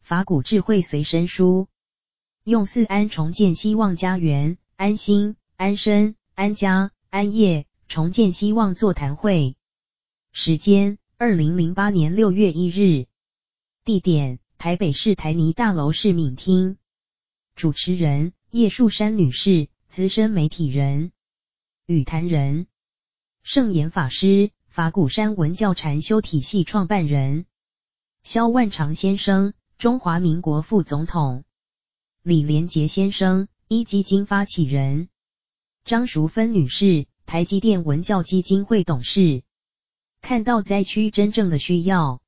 法古智慧随身书，用四安重建希望家园，安心、安身、安家、安业，重建希望座谈会。时间：二零零八年六月一日。地点：台北市台泥大楼市民厅。主持人：叶树山女士，资深媒体人。与谈人：圣严法师，法鼓山文教禅修体系创办人。萧万长先生。中华民国副总统李连杰先生，一基金发起人张淑芬女士，台积电文教基金会董事。看到灾区真正的需要，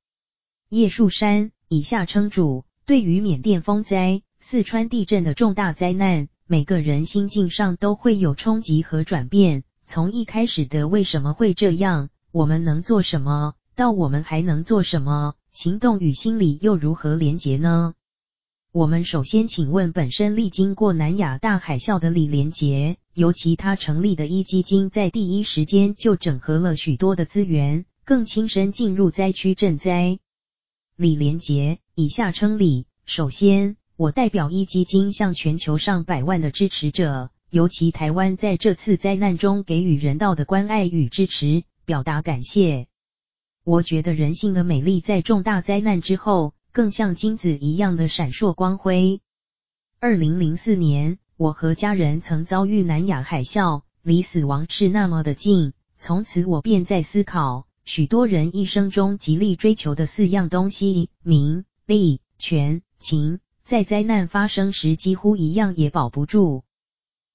叶树山以下称主。对于缅甸风灾、四川地震的重大灾难，每个人心境上都会有冲击和转变。从一开始的为什么会这样，我们能做什么，到我们还能做什么。行动与心理又如何连结呢？我们首先请问本身历经过南亚大海啸的李连杰，尤其他成立的壹基金，在第一时间就整合了许多的资源，更亲身进入灾区赈灾。李连杰，以下称李。首先，我代表壹基金向全球上百万的支持者，尤其台湾在这次灾难中给予人道的关爱与支持，表达感谢。我觉得人性的美丽在重大灾难之后，更像金子一样的闪烁光辉。二零零四年，我和家人曾遭遇南亚海啸，离死亡是那么的近。从此我便在思考，许多人一生中极力追求的四样东西：名、利、权、情，在灾难发生时几乎一样也保不住。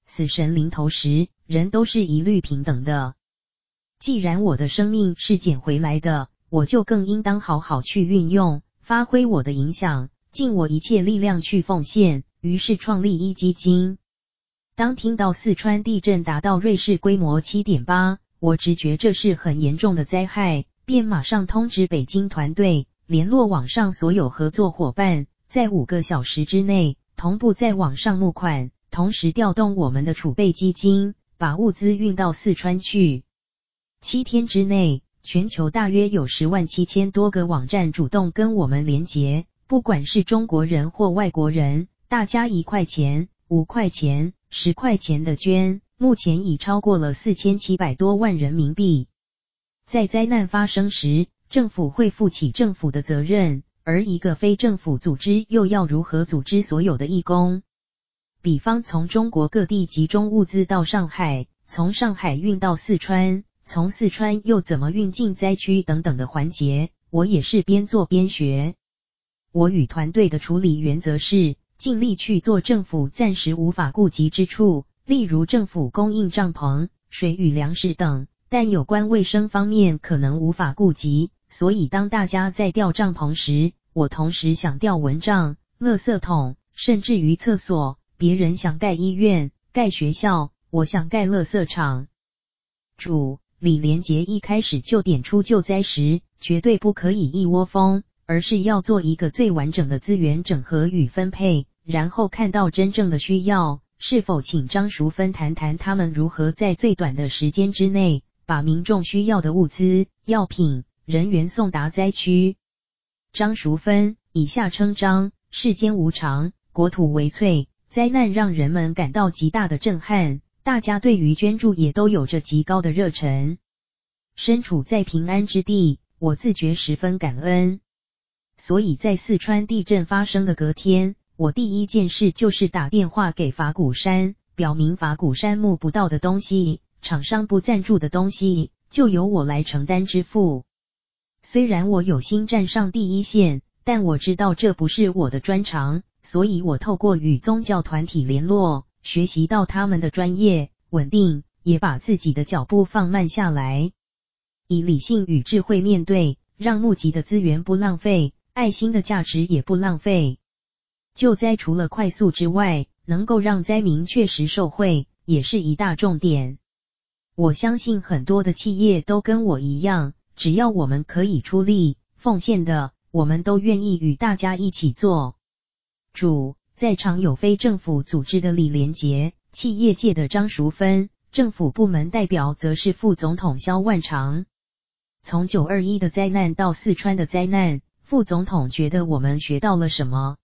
死神临头时，人都是一律平等的。既然我的生命是捡回来的，我就更应当好好去运用，发挥我的影响，尽我一切力量去奉献。于是创立壹基金。当听到四川地震达到瑞士规模七点八，我直觉这是很严重的灾害，便马上通知北京团队，联络网上所有合作伙伴，在五个小时之内同步在网上募款，同时调动我们的储备基金，把物资运到四川去。七天之内，全球大约有十万七千多个网站主动跟我们连结，不管是中国人或外国人，大家一块钱、五块钱、十块钱的捐，目前已超过了四千七百多万人民币。在灾难发生时，政府会负起政府的责任，而一个非政府组织又要如何组织所有的义工？比方从中国各地集中物资到上海，从上海运到四川。从四川又怎么运进灾区等等的环节，我也是边做边学。我与团队的处理原则是尽力去做政府暂时无法顾及之处，例如政府供应帐篷、水与粮食等，但有关卫生方面可能无法顾及。所以当大家在吊帐篷时，我同时想吊蚊帐、垃圾桶，甚至于厕所。别人想盖医院、盖学校，我想盖垃圾场。主。李连杰一开始就点出救灾时绝对不可以一窝蜂，而是要做一个最完整的资源整合与分配，然后看到真正的需要，是否请张淑芬谈谈他们如何在最短的时间之内，把民众需要的物资、药品、人员送达灾区。张淑芬，以下称张，世间无常，国土为脆，灾难让人们感到极大的震撼。大家对于捐助也都有着极高的热忱。身处在平安之地，我自觉十分感恩。所以在四川地震发生的隔天，我第一件事就是打电话给法鼓山，表明法鼓山募不到的东西，厂商不赞助的东西，就由我来承担支付。虽然我有心站上第一线，但我知道这不是我的专长，所以我透过与宗教团体联络。学习到他们的专业稳定，也把自己的脚步放慢下来，以理性与智慧面对，让募集的资源不浪费，爱心的价值也不浪费。救灾除了快速之外，能够让灾民确实受惠，也是一大重点。我相信很多的企业都跟我一样，只要我们可以出力奉献的，我们都愿意与大家一起做。主在场有非政府组织的李连杰、企业界的张淑芬，政府部门代表则是副总统萧万长。从九二一的灾难到四川的灾难，副总统觉得我们学到了什么？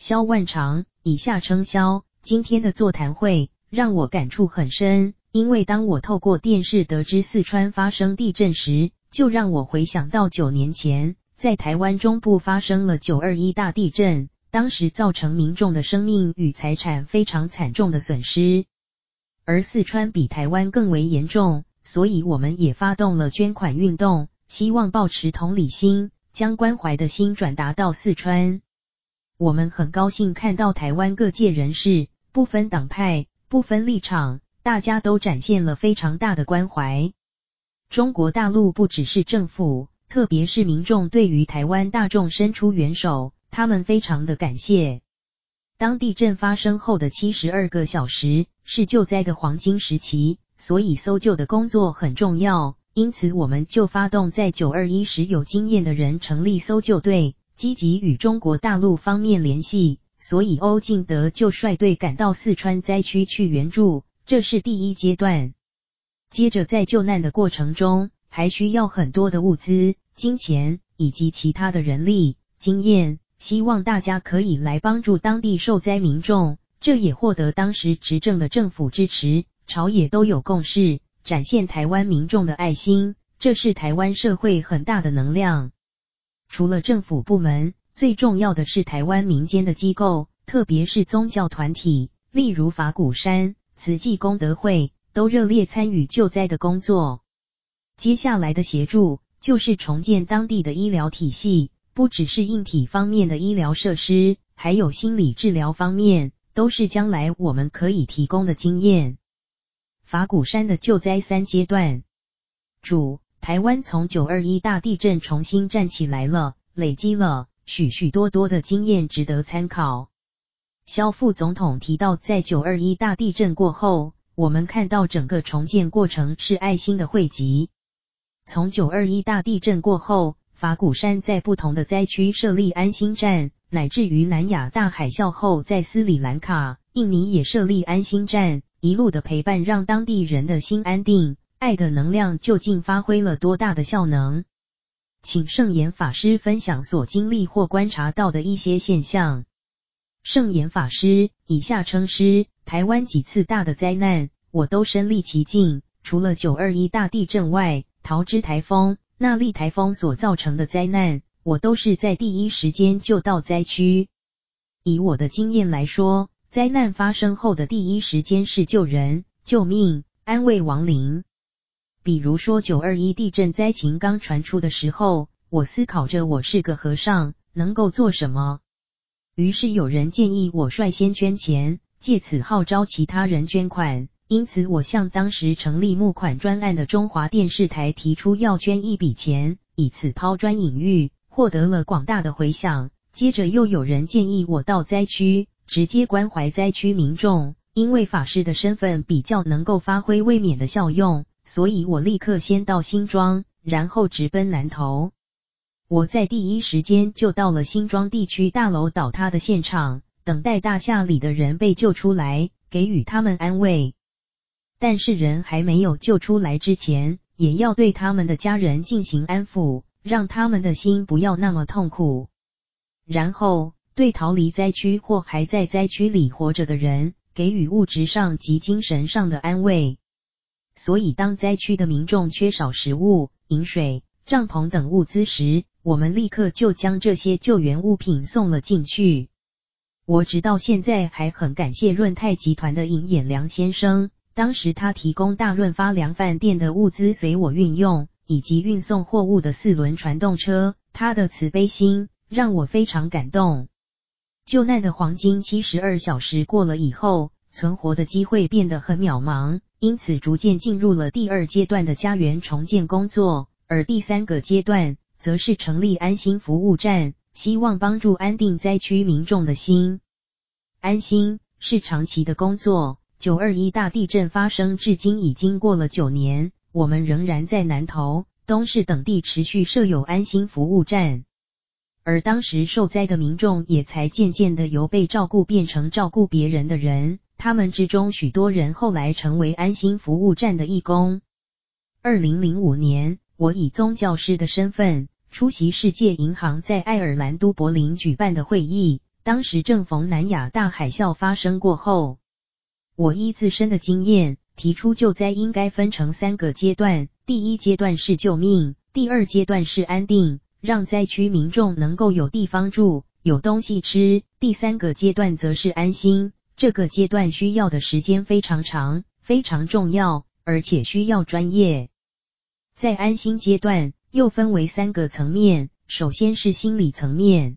萧万长以下称萧，今天的座谈会让我感触很深，因为当我透过电视得知四川发生地震时，就让我回想到九年前。在台湾中部发生了九二一大地震，当时造成民众的生命与财产非常惨重的损失，而四川比台湾更为严重，所以我们也发动了捐款运动，希望抱持同理心，将关怀的心转达到四川。我们很高兴看到台湾各界人士，不分党派、不分立场，大家都展现了非常大的关怀。中国大陆不只是政府。特别是民众对于台湾大众伸出援手，他们非常的感谢。当地震发生后的七十二个小时是救灾的黄金时期，所以搜救的工作很重要。因此，我们就发动在九二一时有经验的人成立搜救队，积极与中国大陆方面联系。所以，欧进德就率队赶到四川灾区去援助，这是第一阶段。接着，在救难的过程中，还需要很多的物资。金钱以及其他的人力经验，希望大家可以来帮助当地受灾民众。这也获得当时执政的政府支持，朝野都有共识，展现台湾民众的爱心。这是台湾社会很大的能量。除了政府部门，最重要的是台湾民间的机构，特别是宗教团体，例如法鼓山、慈济功德会，都热烈参与救灾的工作。接下来的协助。就是重建当地的医疗体系，不只是硬体方面的医疗设施，还有心理治疗方面，都是将来我们可以提供的经验。法鼓山的救灾三阶段，主，台湾从九二一大地震重新站起来了，累积了许许多多的经验，值得参考。萧副总统提到，在九二一大地震过后，我们看到整个重建过程是爱心的汇集。从九二一大地震过后，法鼓山在不同的灾区设立安心站，乃至于南亚大海啸后，在斯里兰卡、印尼也设立安心站，一路的陪伴让当地人的心安定。爱的能量究竟发挥了多大的效能？请圣严法师分享所经历或观察到的一些现象。圣严法师以下称师，台湾几次大的灾难，我都身历其境，除了九二一大地震外。桃之台风、纳莉台风所造成的灾难，我都是在第一时间就到灾区。以我的经验来说，灾难发生后的第一时间是救人、救命、安慰亡灵。比如说九二一地震灾情刚传出的时候，我思考着我是个和尚，能够做什么？于是有人建议我率先捐钱，借此号召其他人捐款。因此，我向当时成立募款专案的中华电视台提出要捐一笔钱，以此抛砖引玉，获得了广大的回响。接着又有人建议我到灾区直接关怀灾区民众，因为法师的身份比较能够发挥卫冕的效用，所以我立刻先到新庄，然后直奔南投。我在第一时间就到了新庄地区大楼倒塌的现场，等待大厦里的人被救出来，给予他们安慰。但是人还没有救出来之前，也要对他们的家人进行安抚，让他们的心不要那么痛苦。然后对逃离灾区或还在灾区里活着的人，给予物质上及精神上的安慰。所以当灾区的民众缺少食物、饮水、帐篷等物资时，我们立刻就将这些救援物品送了进去。我直到现在还很感谢润泰集团的尹衍梁先生。当时他提供大润发粮饭店的物资随我运用，以及运送货物的四轮传动车，他的慈悲心让我非常感动。救难的黄金七十二小时过了以后，存活的机会变得很渺茫，因此逐渐进入了第二阶段的家园重建工作，而第三个阶段则是成立安心服务站，希望帮助安定灾区民众的心。安心是长期的工作。九二一大地震发生至今已经过了九年，我们仍然在南投、东势等地持续设有安心服务站。而当时受灾的民众也才渐渐的由被照顾变成照顾别人的人。他们之中许多人后来成为安心服务站的义工。二零零五年，我以宗教师的身份出席世界银行在爱尔兰都柏林举办的会议。当时正逢南亚大海啸发生过后，我依自身的经验提出，救灾应该分成三个阶段：第一阶段是救命，第二阶段是安定，让灾区民众能够有地方住、有东西吃；第三个阶段则是安心。这个阶段需要的时间非常长，非常重要，而且需要专业。在安心阶段，又分为三个层面，首先是心理层面。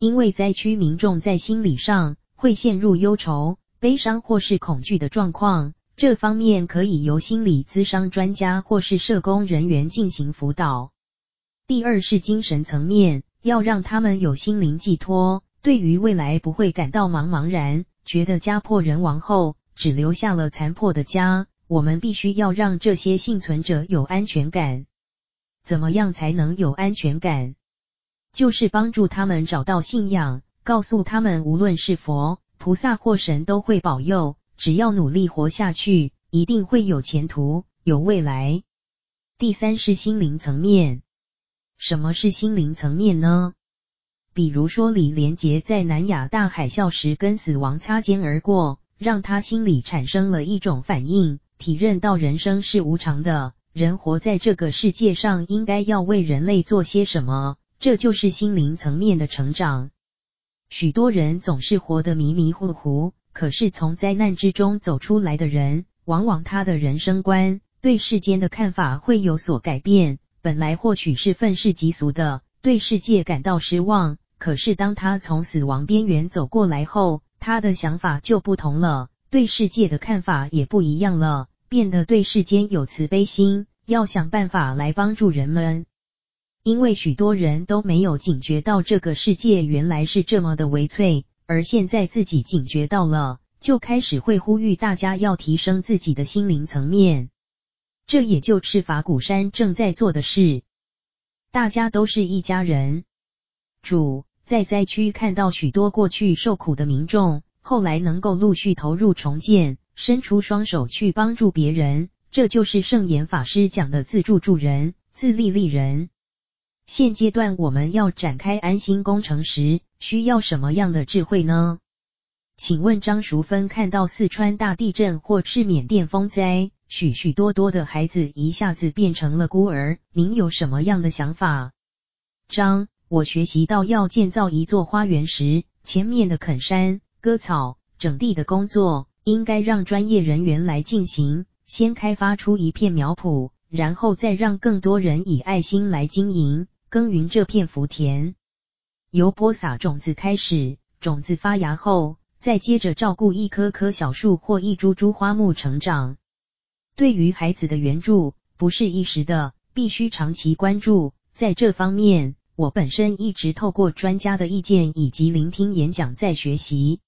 因为灾区民众在心理上会陷入忧愁、悲伤或是恐惧的状况，这方面可以由心理咨商专家或是社工人员进行辅导。第二是精神层面，要让他们有心灵寄托，对于未来不会感到茫茫然，觉得家破人亡后只留下了残破的家。我们必须要让这些幸存者有安全感。怎么样才能有安全感？就是帮助他们找到信仰，告诉他们无论是佛、菩萨或神都会保佑，只要努力活下去，一定会有前途、有未来。第三是心灵层面。什么是心灵层面呢？比如说李连杰在南亚大海啸时跟死亡擦肩而过，让他心里产生了一种反应，体认到人生是无常的，人活在这个世界上应该要为人类做些什么。这就是心灵层面的成长。许多人总是活得迷迷糊糊，可是从灾难之中走出来的人，往往他的人生观、对世间的看法会有所改变。本来或许是愤世嫉俗的，对世界感到失望，可是当他从死亡边缘走过来后，他的想法就不同了，对世界的看法也不一样了，变得对世间有慈悲心，要想办法来帮助人们。因为许多人都没有警觉到这个世界原来是这么的微脆，而现在自己警觉到了，就开始会呼吁大家要提升自己的心灵层面。这也就是法鼓山正在做的事。大家都是一家人。主在灾区看到许多过去受苦的民众，后来能够陆续投入重建，伸出双手去帮助别人，这就是圣严法师讲的自助助人，自利利人。现阶段我们要展开安心工程时，需要什么样的智慧呢？请问张淑芬看到四川大地震或是缅甸风灾，许许多多的孩子一下子变成了孤儿，您有什么样的想法？张，我学习到要建造一座花园时，前面的垦山、割草、整地的工作，应该让专业人员来进行，先开发出一片苗圃，然后再让更多人以爱心来经营。耕耘这片福田，由播撒种子开始，种子发芽后，再接着照顾一棵棵小树或一株株花木成长。对于孩子的援助，不是一时的，必须长期关注。在这方面，我本身一直透过专家的意见以及聆听演讲在学习。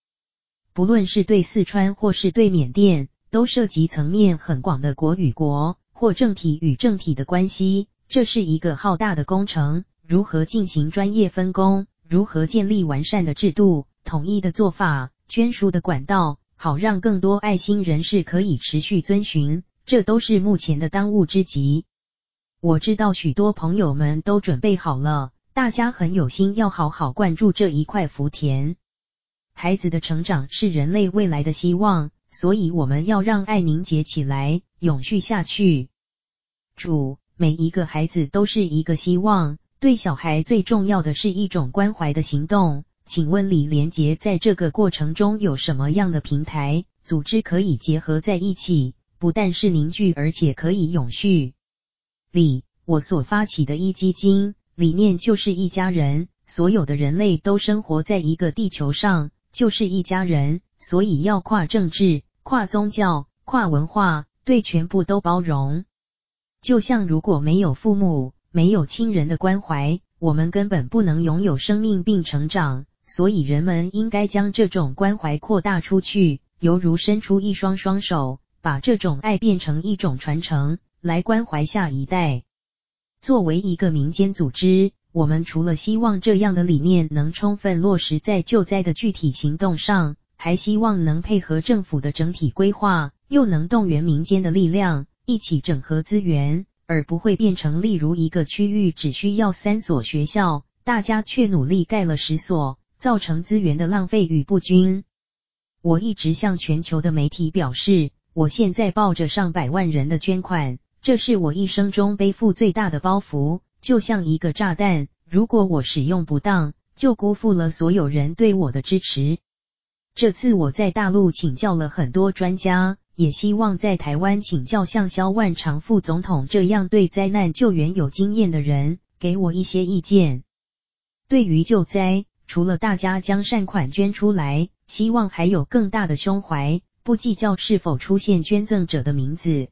不论是对四川或是对缅甸，都涉及层面很广的国与国或政体与政体的关系。这是一个浩大的工程，如何进行专业分工，如何建立完善的制度、统一的做法、捐书的管道，好让更多爱心人士可以持续遵循，这都是目前的当务之急。我知道许多朋友们都准备好了，大家很有心要好好灌注这一块福田。孩子的成长是人类未来的希望，所以我们要让爱凝结起来，永续下去。主。每一个孩子都是一个希望，对小孩最重要的是一种关怀的行动。请问李连杰在这个过程中有什么样的平台、组织可以结合在一起，不但是凝聚，而且可以永续？李，我所发起的壹基金理念就是一家人，所有的人类都生活在一个地球上，就是一家人，所以要跨政治、跨宗教、跨文化，对全部都包容。就像如果没有父母、没有亲人的关怀，我们根本不能拥有生命并成长。所以人们应该将这种关怀扩大出去，犹如伸出一双双手，把这种爱变成一种传承，来关怀下一代。作为一个民间组织，我们除了希望这样的理念能充分落实在救灾的具体行动上，还希望能配合政府的整体规划，又能动员民间的力量，一起整合资源，而不会变成例如一个区域只需要三所学校，大家却努力盖了十所，造成资源的浪费与不均。我一直向全球的媒体表示，我现在抱着上百万人的捐款，这是我一生中背负最大的包袱，就像一个炸弹，如果我使用不当，就辜负了所有人对我的支持。这次我在大陆请教了很多专家，也希望在台湾请教像萧万长副总统这样对灾难救援有经验的人，给我一些意见。对于救灾，除了大家将善款捐出来，希望还有更大的胸怀，不计较是否出现捐赠者的名字。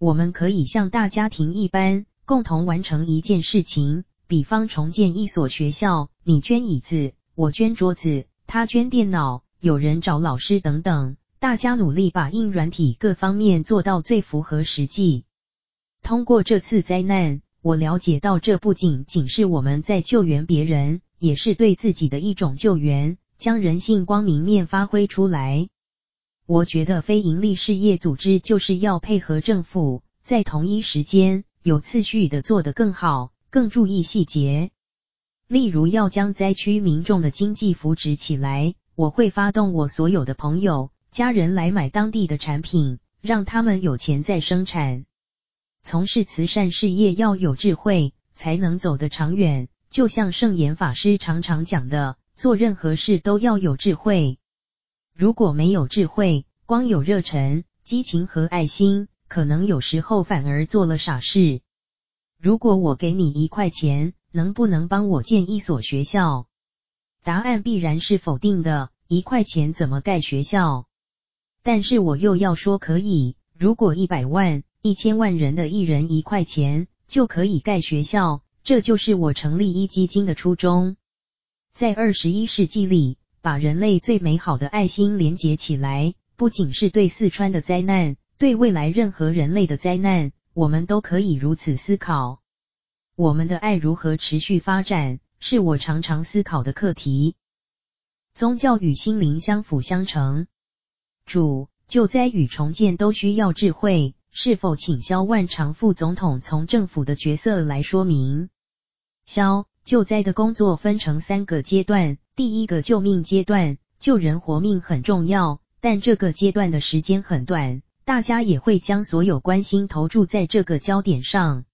我们可以像大家庭一般，共同完成一件事情，比方重建一所学校，你捐椅子，我捐桌子，他捐电脑。有人找老师等等，大家努力把硬软体各方面做到最符合实际。通过这次灾难，我了解到这不仅仅是我们在救援别人，也是对自己的一种救援，将人性光明面发挥出来。我觉得非营利事业组织就是要配合政府，在同一时间有次序的做得更好，更注意细节。例如要将灾区民众的经济扶植起来。我会发动我所有的朋友、家人来买当地的产品，让他们有钱再生产。从事慈善事业要有智慧，才能走得长远。就像圣严法师常常讲的，做任何事都要有智慧。如果没有智慧，光有热忱、激情和爱心，可能有时候反而做了傻事。如果我给你一块钱，能不能帮我建一所学校？答案必然是否定的，一块钱怎么盖学校？但是我又要说可以，如果一百万、一千万人的一人一块钱就可以盖学校，这就是我成立壹基金的初衷。在二十一世纪里，把人类最美好的爱心连结起来，不仅是对四川的灾难，对未来任何人类的灾难，我们都可以如此思考。我们的爱如何持续发展？是我常常思考的课题。宗教与心灵相辅相成。主，救灾与重建都需要智慧，是否请萧万长副总统从政府的角色来说明？萧，救灾的工作分成三个阶段，第一个救命阶段，救人活命很重要，但这个阶段的时间很短，大家也会将所有关心投注在这个焦点上。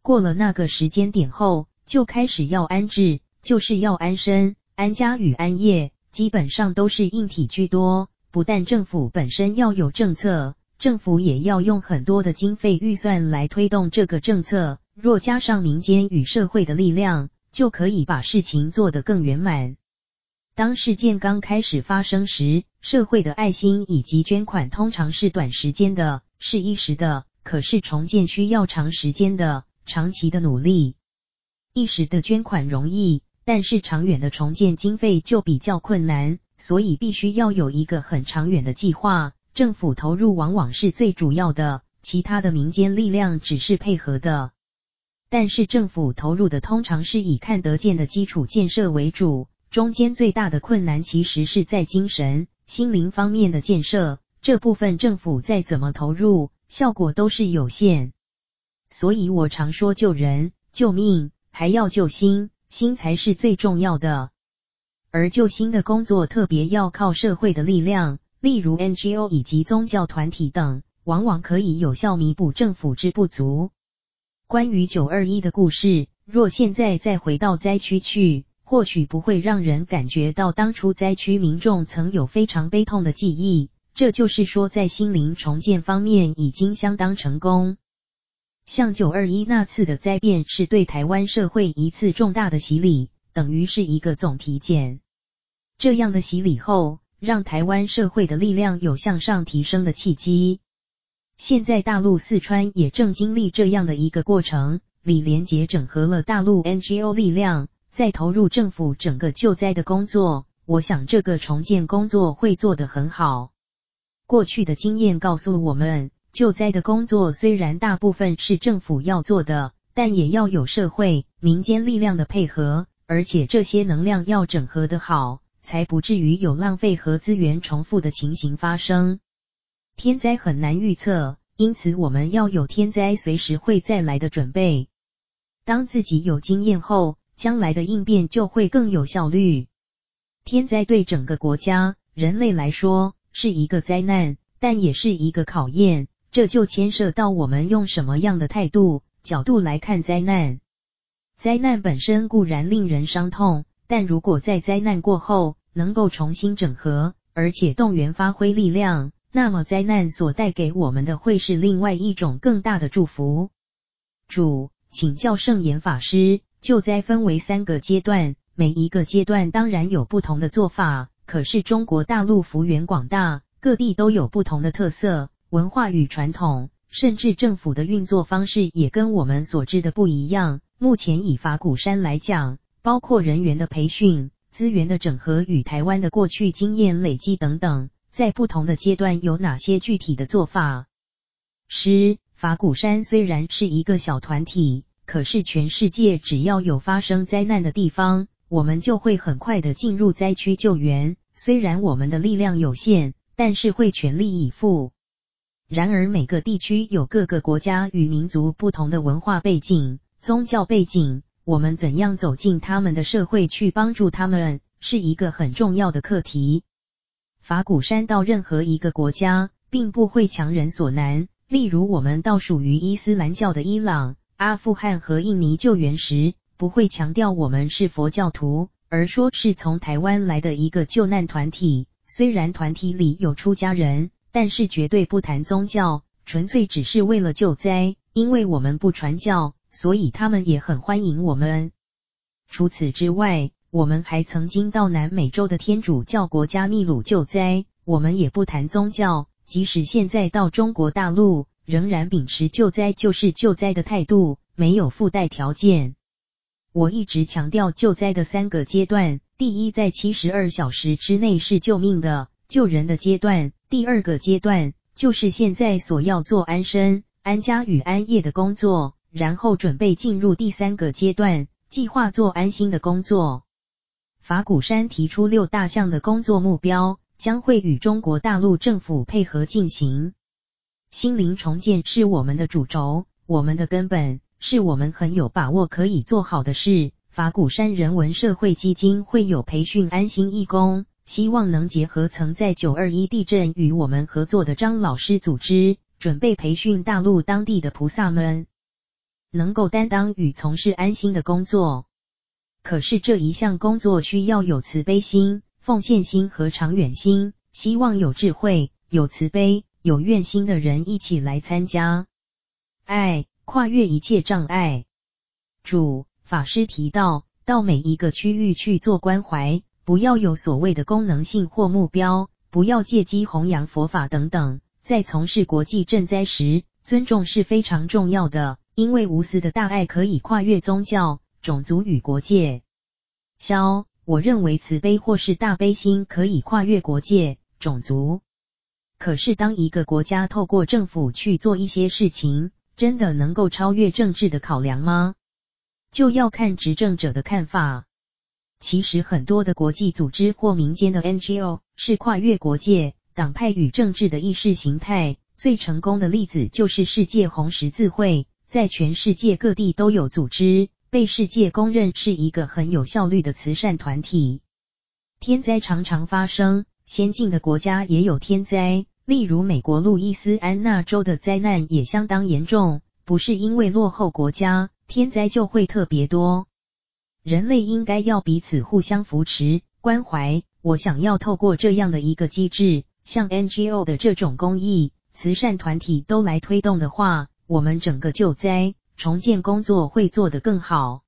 过了那个时间点后，就开始要安置，就是要安身、安家与安业，基本上都是硬体居多。不但政府本身要有政策，政府也要用很多的经费预算来推动这个政策。若加上民间与社会的力量，就可以把事情做得更圆满。当事件刚开始发生时，社会的爱心以及捐款通常是短时间的，是一时的。可是重建需要长时间的、长期的努力。一时的捐款容易，但是长远的重建经费就比较困难，所以必须要有一个很长远的计划。政府投入往往是最主要的，其他的民间力量只是配合的。但是政府投入的通常是以看得见的基础建设为主，中间最大的困难其实是在精神、心灵方面的建设，这部分政府再怎么投入，效果都是有限。所以我常说救人、救命。还要救心，心才是最重要的。而救心的工作特别要靠社会的力量，例如 NGO 以及宗教团体等，往往可以有效弥补政府之不足。关于九二一的故事，若现在再回到灾区去，或许不会让人感觉到当初灾区民众曾有非常悲痛的记忆。这就是说，在心灵重建方面已经相当成功。像九二一那次的灾变是对台湾社会一次重大的洗礼，等于是一个总体检。这样的洗礼后，让台湾社会的力量有向上提升的契机。现在大陆四川也正经历这样的一个过程，李连杰整合了大陆 NGO 力量，再投入政府整个救灾的工作。我想这个重建工作会做得很好。过去的经验告诉我们。救灾的工作虽然大部分是政府要做的，但也要有社会、民间力量的配合，而且这些能量要整合得好，才不至于有浪费和资源重复的情形发生。天灾很难预测，因此我们要有天灾随时会再来的准备。当自己有经验后，将来的应变就会更有效率。天灾对整个国家、人类来说是一个灾难，但也是一个考验。这就牵涉到我们用什么样的态度、角度来看灾难。灾难本身固然令人伤痛，但如果在灾难过后能够重新整合，而且动员发挥力量，那么灾难所带给我们的会是另外一种更大的祝福。主，请教圣严法师，救灾分为三个阶段，每一个阶段当然有不同的做法。可是中国大陆幅员广大，各地都有不同的特色、文化与传统，甚至政府的运作方式也跟我们所知的不一样。目前以法鼓山来讲，包括人员的培训、资源的整合与台湾的过去经验累积等等，在不同的阶段有哪些具体的做法？十，法鼓山虽然是一个小团体。可是，全世界只要有发生灾难的地方，我们就会很快的进入灾区救援。虽然我们的力量有限，但是会全力以赴。然而，每个地区有各个国家与民族不同的文化背景、宗教背景，我们怎样走进他们的社会去帮助他们，是一个很重要的课题。法鼓山到任何一个国家，并不会强人所难。例如，我们到属于伊斯兰教的伊朗。阿富汗和印尼救援时，不会强调我们是佛教徒，而说是从台湾来的一个救难团体。虽然团体里有出家人，但是绝对不谈宗教，纯粹只是为了救灾。因为我们不传教，所以他们也很欢迎我们。除此之外，我们还曾经到南美洲的天主教国家秘鲁救灾，我们也不谈宗教。即使现在到中国大陆。仍然秉持救灾就是救灾的态度，没有附带条件。我一直强调救灾的三个阶段：第一，在七十二小时之内是救命的、救人的阶段；第二个阶段就是现在所要做安身、安家与安业的工作；然后准备进入第三个阶段，计划做安心的工作。法鼓山提出六大项的工作目标，将会与中国大陆政府配合进行。心灵重建是我们的主轴，我们的根本，是我们很有把握可以做好的事。法鼓山人文社会基金会有培训安心义工，希望能结合曾在九二一地震与我们合作的张老师组织，准备培训大陆当地的菩萨们，能够担当与从事安心的工作。可是这一项工作需要有慈悲心、奉献心和长远心，希望有智慧、有慈悲。有愿心的人一起来参加，爱跨越一切障碍。主法师提到，到每一个区域去做关怀，不要有所谓的功能性或目标，不要借机弘扬佛法等等。在从事国际赈灾时，尊重是非常重要的，因为无私的大爱可以跨越宗教、种族与国界。消，我认为慈悲或是大悲心可以跨越国界、种族。可是，当一个国家透过政府去做一些事情，真的能够超越政治的考量吗？就要看执政者的看法。其实，很多的国际组织或民间的 NGO 是跨越国界、党派与政治的意识形态。最成功的例子就是世界红十字会，在全世界各地都有组织，被世界公认是一个很有效率的慈善团体。天灾常常发生。先进的国家也有天灾，例如美国路易斯安那州的灾难也相当严重。不是因为落后国家天灾就会特别多，人类应该要彼此互相扶持关怀。我想要透过这样的一个机制，像 NGO 的这种公益慈善团体都来推动的话，我们整个救灾重建工作会做得更好。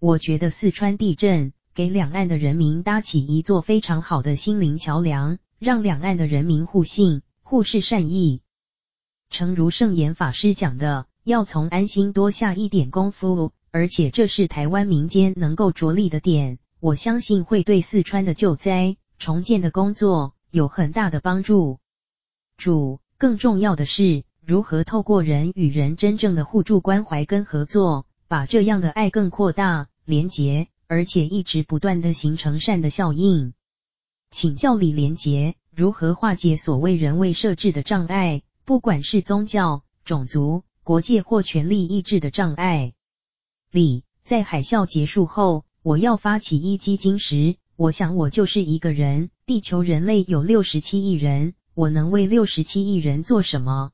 我觉得四川地震。给两岸的人民搭起一座非常好的心灵桥梁，让两岸的人民互信、互视善意。诚如圣严法师讲的，要从安心多下一点功夫，而且这是台湾民间能够着力的点，我相信会对四川的救灾重建的工作有很大的帮助。主，更重要的是如何透过人与人真正的互助关怀跟合作，把这样的爱更扩大、连结，而且一直不断地形成善的效应。请教李连杰，如何化解所谓人为设置的障碍，不管是宗教、种族、国界或权力意志的障碍？李，在海啸结束后，我要发起一基金时，我想我就是一个人。地球人类有六十七亿人，我能为六十七亿人做什么？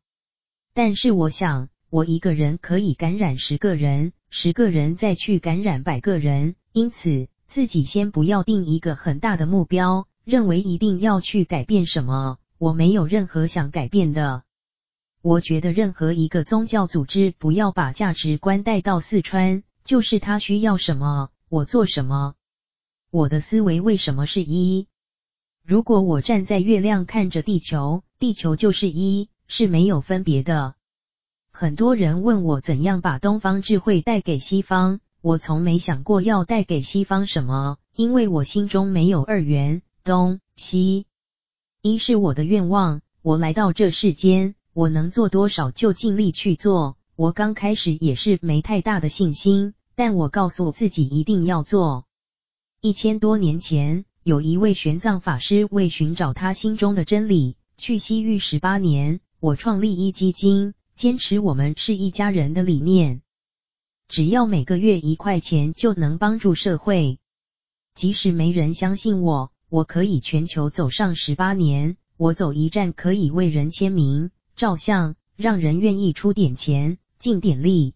但是我想，我一个人可以感染十个人，十个人再去感染百个人。因此，自己先不要定一个很大的目标，认为一定要去改变什么。我没有任何想改变的。我觉得任何一个宗教组织不要把价值观带到四川，就是他需要什么，我做什么。我的思维为什么是一？如果我站在月亮看着地球，地球就是一，是没有分别的。很多人问我怎样把东方智慧带给西方，我从没想过要带给西方什么，因为我心中没有二元，东西。一是我的愿望，我来到这世间。我能做多少就尽力去做。我刚开始也是没太大的信心，但我告诉自己一定要做。一千多年前，有一位玄奘法师为寻找他心中的真理，去西域十八年。我创立一基金，坚持我们是一家人的理念。只要每个月一块钱就能帮助社会，即使没人相信我，我可以全球走上十八年。我走一站可以为人签名。照相，让人愿意出点钱，尽点力。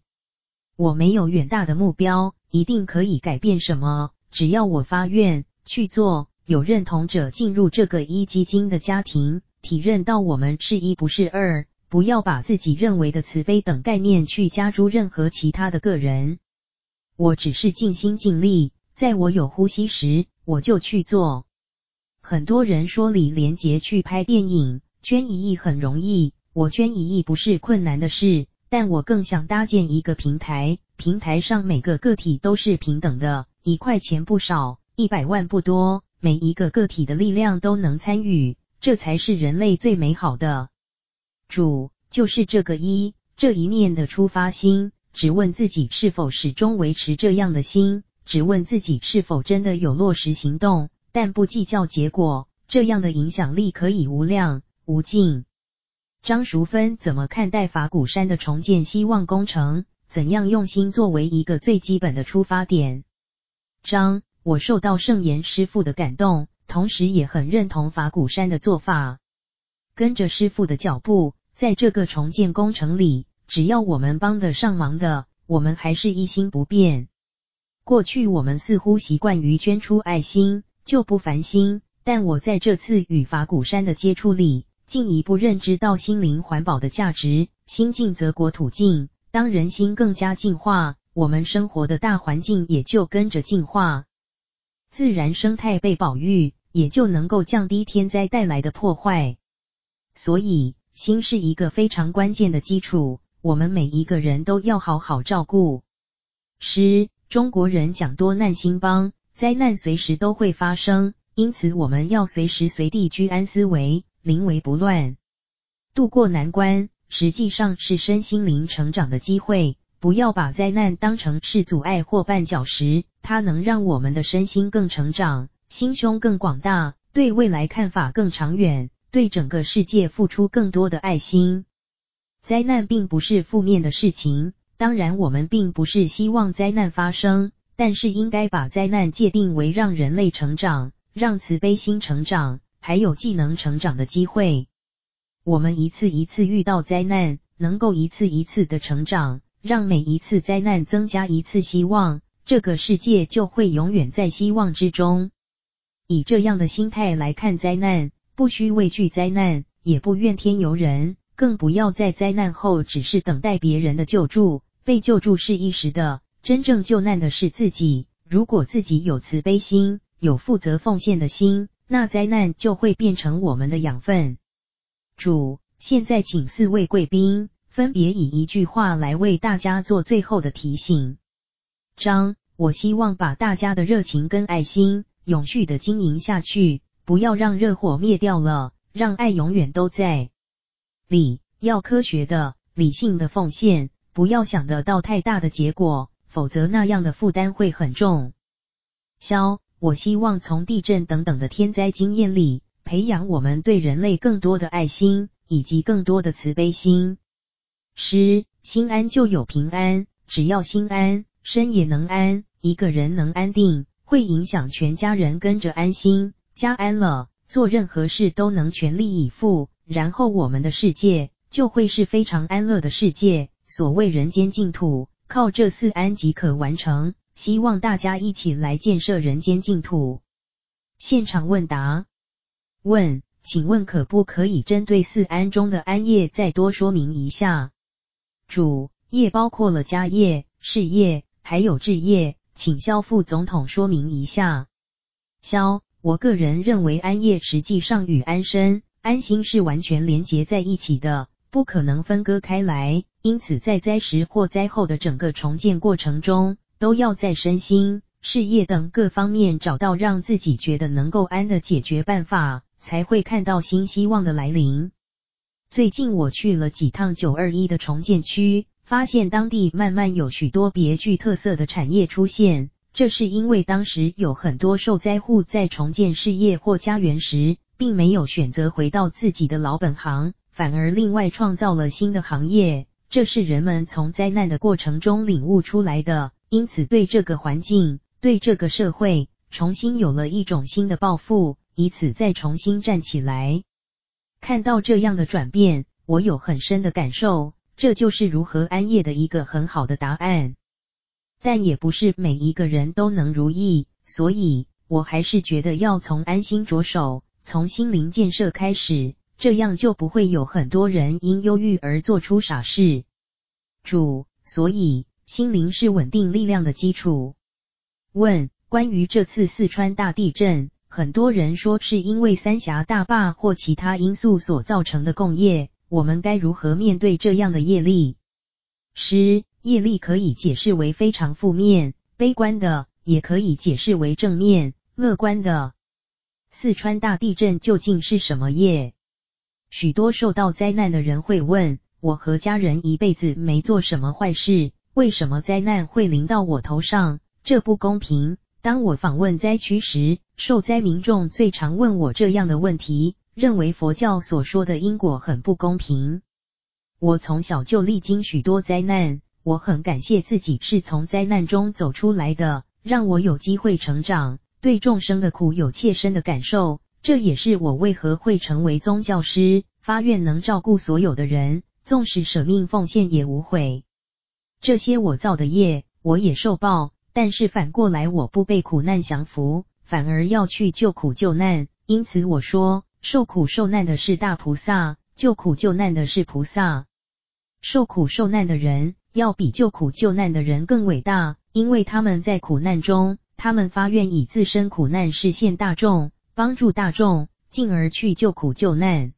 我没有远大的目标，一定可以改变什么。只要我发愿去做，有认同者进入这个一基金的家庭，体认到我们是一不是二。不要把自己认为的慈悲等概念去加诸任何其他的个人。我只是尽心尽力，在我有呼吸时，我就去做。很多人说李连杰去拍电影，捐一亿很容易。我捐一亿不是困难的事，但我更想搭建一个平台，平台上每个个体都是平等的，一块钱不少，一百万不多，每一个个体的力量都能参与，这才是人类最美好的。主就是这个一，这一念的出发心，只问自己是否始终维持这样的心，只问自己是否真的有落实行动，但不计较结果，这样的影响力可以无量无尽。张淑芬怎么看待法鼓山的重建希望工程？怎样用心作为一个最基本的出发点？张，我受到圣严师父的感动，同时也很认同法鼓山的做法，跟着师父的脚步，在这个重建工程里，只要我们帮得上忙的，我们还是一心不变。过去我们似乎习惯于捐出爱心，就不烦心，但我在这次与法鼓山的接触里。进一步认知到心灵环保的价值，心净则国土净。当人心更加净化，我们生活的大环境也就跟着净化，自然生态被保育，也就能够降低天灾带来的破坏。所以，心是一个非常关键的基础，我们每一个人都要好好照顾。诗，中国人讲多难兴邦，灾难随时都会发生，因此我们要随时随地居安思危。临危不乱，渡过难关，实际上是身心灵成长的机会。不要把灾难当成是阻碍或绊脚石，它能让我们的身心更成长，心胸更广大，对未来看法更长远，对整个世界付出更多的爱心。灾难并不是负面的事情，当然我们并不是希望灾难发生，但是应该把灾难界定为让人类成长，让慈悲心成长。还有技能成长的机会，我们一次一次遇到灾难，能够一次一次的成长，让每一次灾难增加一次希望，这个世界就会永远在希望之中。以这样的心态来看灾难，不需畏惧灾难，也不怨天尤人，更不要在灾难后只是等待别人的救助，被救助是一时的，真正救难的是自己。如果自己有慈悲心，有负责奉献的心。那灾难就会变成我们的养分。主，现在请四位贵宾分别以一句话来为大家做最后的提醒。张，我希望把大家的热情跟爱心永续的经营下去，不要让热火灭掉了，让爱永远都在。李，要科学的、理性的奉献，不要想得到太大的结果，否则那样的负担会很重。肖，我希望从地震等等的天灾经验里，培养我们对人类更多的爱心，以及更多的慈悲心。诗，心安就有平安，只要心安，身也能安。一个人能安定，会影响全家人跟着安心。家安了，做任何事都能全力以赴，然后我们的世界就会是非常安乐的世界。所谓人间净土，靠这四安即可完成。希望大家一起来建设人间净土。现场问答，问，请问可不可以针对四安中的安业再多说明一下？主，业包括了家业、事业，还有置业，请萧副总统说明一下。萧。我个人认为，安业实际上与安身、安心是完全连结在一起的，不可能分割开来。因此，在灾时或灾后的整个重建过程中，都要在身心、事业等各方面找到让自己觉得能够安的解决办法，才会看到新希望的来临。最近我去了几趟九二一的重建区，发现当地慢慢有许多别具特色的产业出现。这是因为当时有很多受灾户在重建事业或家园时，并没有选择回到自己的老本行，反而另外创造了新的行业。这是人们从灾难的过程中领悟出来的，因此对这个环境、对这个社会，重新有了一种新的抱负，以此再重新站起来。看到这样的转变，我有很深的感受，这就是如何安业的一个很好的答案。但也不是每一个人都能如意，所以我还是觉得要从安心着手，从心灵建设开始，这样就不会有很多人因忧郁而做出傻事。主，所以心灵是稳定力量的基础。问：关于这次四川大地震，很多人说是因为三峡大坝或其他因素所造成的共业，我们该如何面对这样的业力？师。业力可以解释为非常负面、悲观的，也可以解释为正面、乐观的。四川大地震究竟是什么业？许多受到灾难的人会问：我和家人一辈子没做什么坏事，为什么灾难会临到我头上？这不公平。当我访问灾区时，受灾民众最常问我这样的问题，认为佛教所说的因果很不公平。我从小就历经许多灾难。我很感谢自己是从灾难中走出来的，让我有机会成长，对众生的苦有切身的感受。这也是我为何会成为宗教师，发愿能照顾所有的人，纵使舍命奉献也无悔。这些我造的业，我也受报，但是反过来我不被苦难降服，反而要去救苦救难。因此我说，受苦受难的是大菩萨，救苦救难的是菩萨。受苦受难的人。要比救苦救难的人更伟大，因为他们在苦难中，他们发愿以自身苦难示现大众，帮助大众，进而去救苦救难。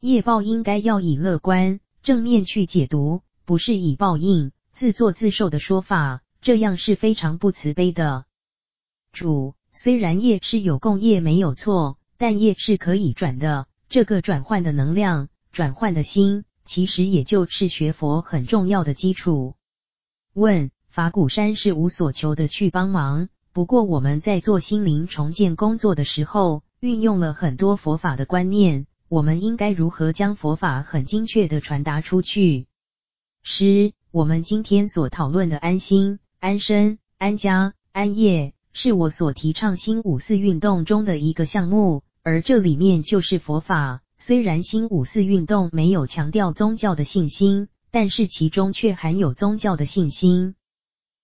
业报应该要以乐观、正面去解读，不是以报应、自作自受的说法，这样是非常不慈悲的。主，虽然业是有共业没有错，但业是可以转的，这个转换的能量，转换的心。其实也就是学佛很重要的基础。问：法鼓山是无所求的去帮忙，不过我们在做心灵重建工作的时候，运用了很多佛法的观念，我们应该如何将佛法很精确地传达出去？师，我们今天所讨论的安心、安身、安家、安业，是我所提倡新五四运动中的一个项目，而这里面就是佛法。虽然新五四运动没有强调宗教的信心，但是其中却含有宗教的信心。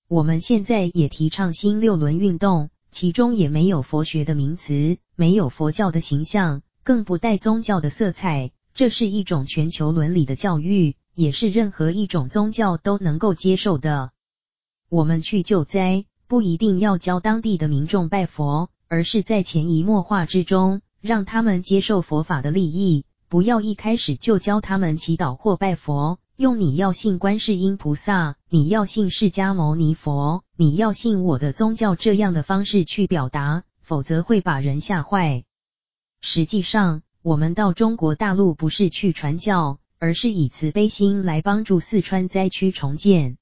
我们现在也提倡新六轮运动，其中也没有佛学的名词，没有佛教的形象，更不带宗教的色彩。这是一种全球伦理的教育，也是任何一种宗教都能够接受的。我们去救灾，不一定要教当地的民众拜佛，而是在潜移默化之中。让他们接受佛法的利益，不要一开始就教他们祈祷或拜佛，用你要信观世音菩萨，你要信释迦牟尼佛，你要信我的宗教这样的方式去表达，否则会把人吓坏。实际上，我们到中国大陆不是去传教，而是以慈悲心来帮助四川灾区重建。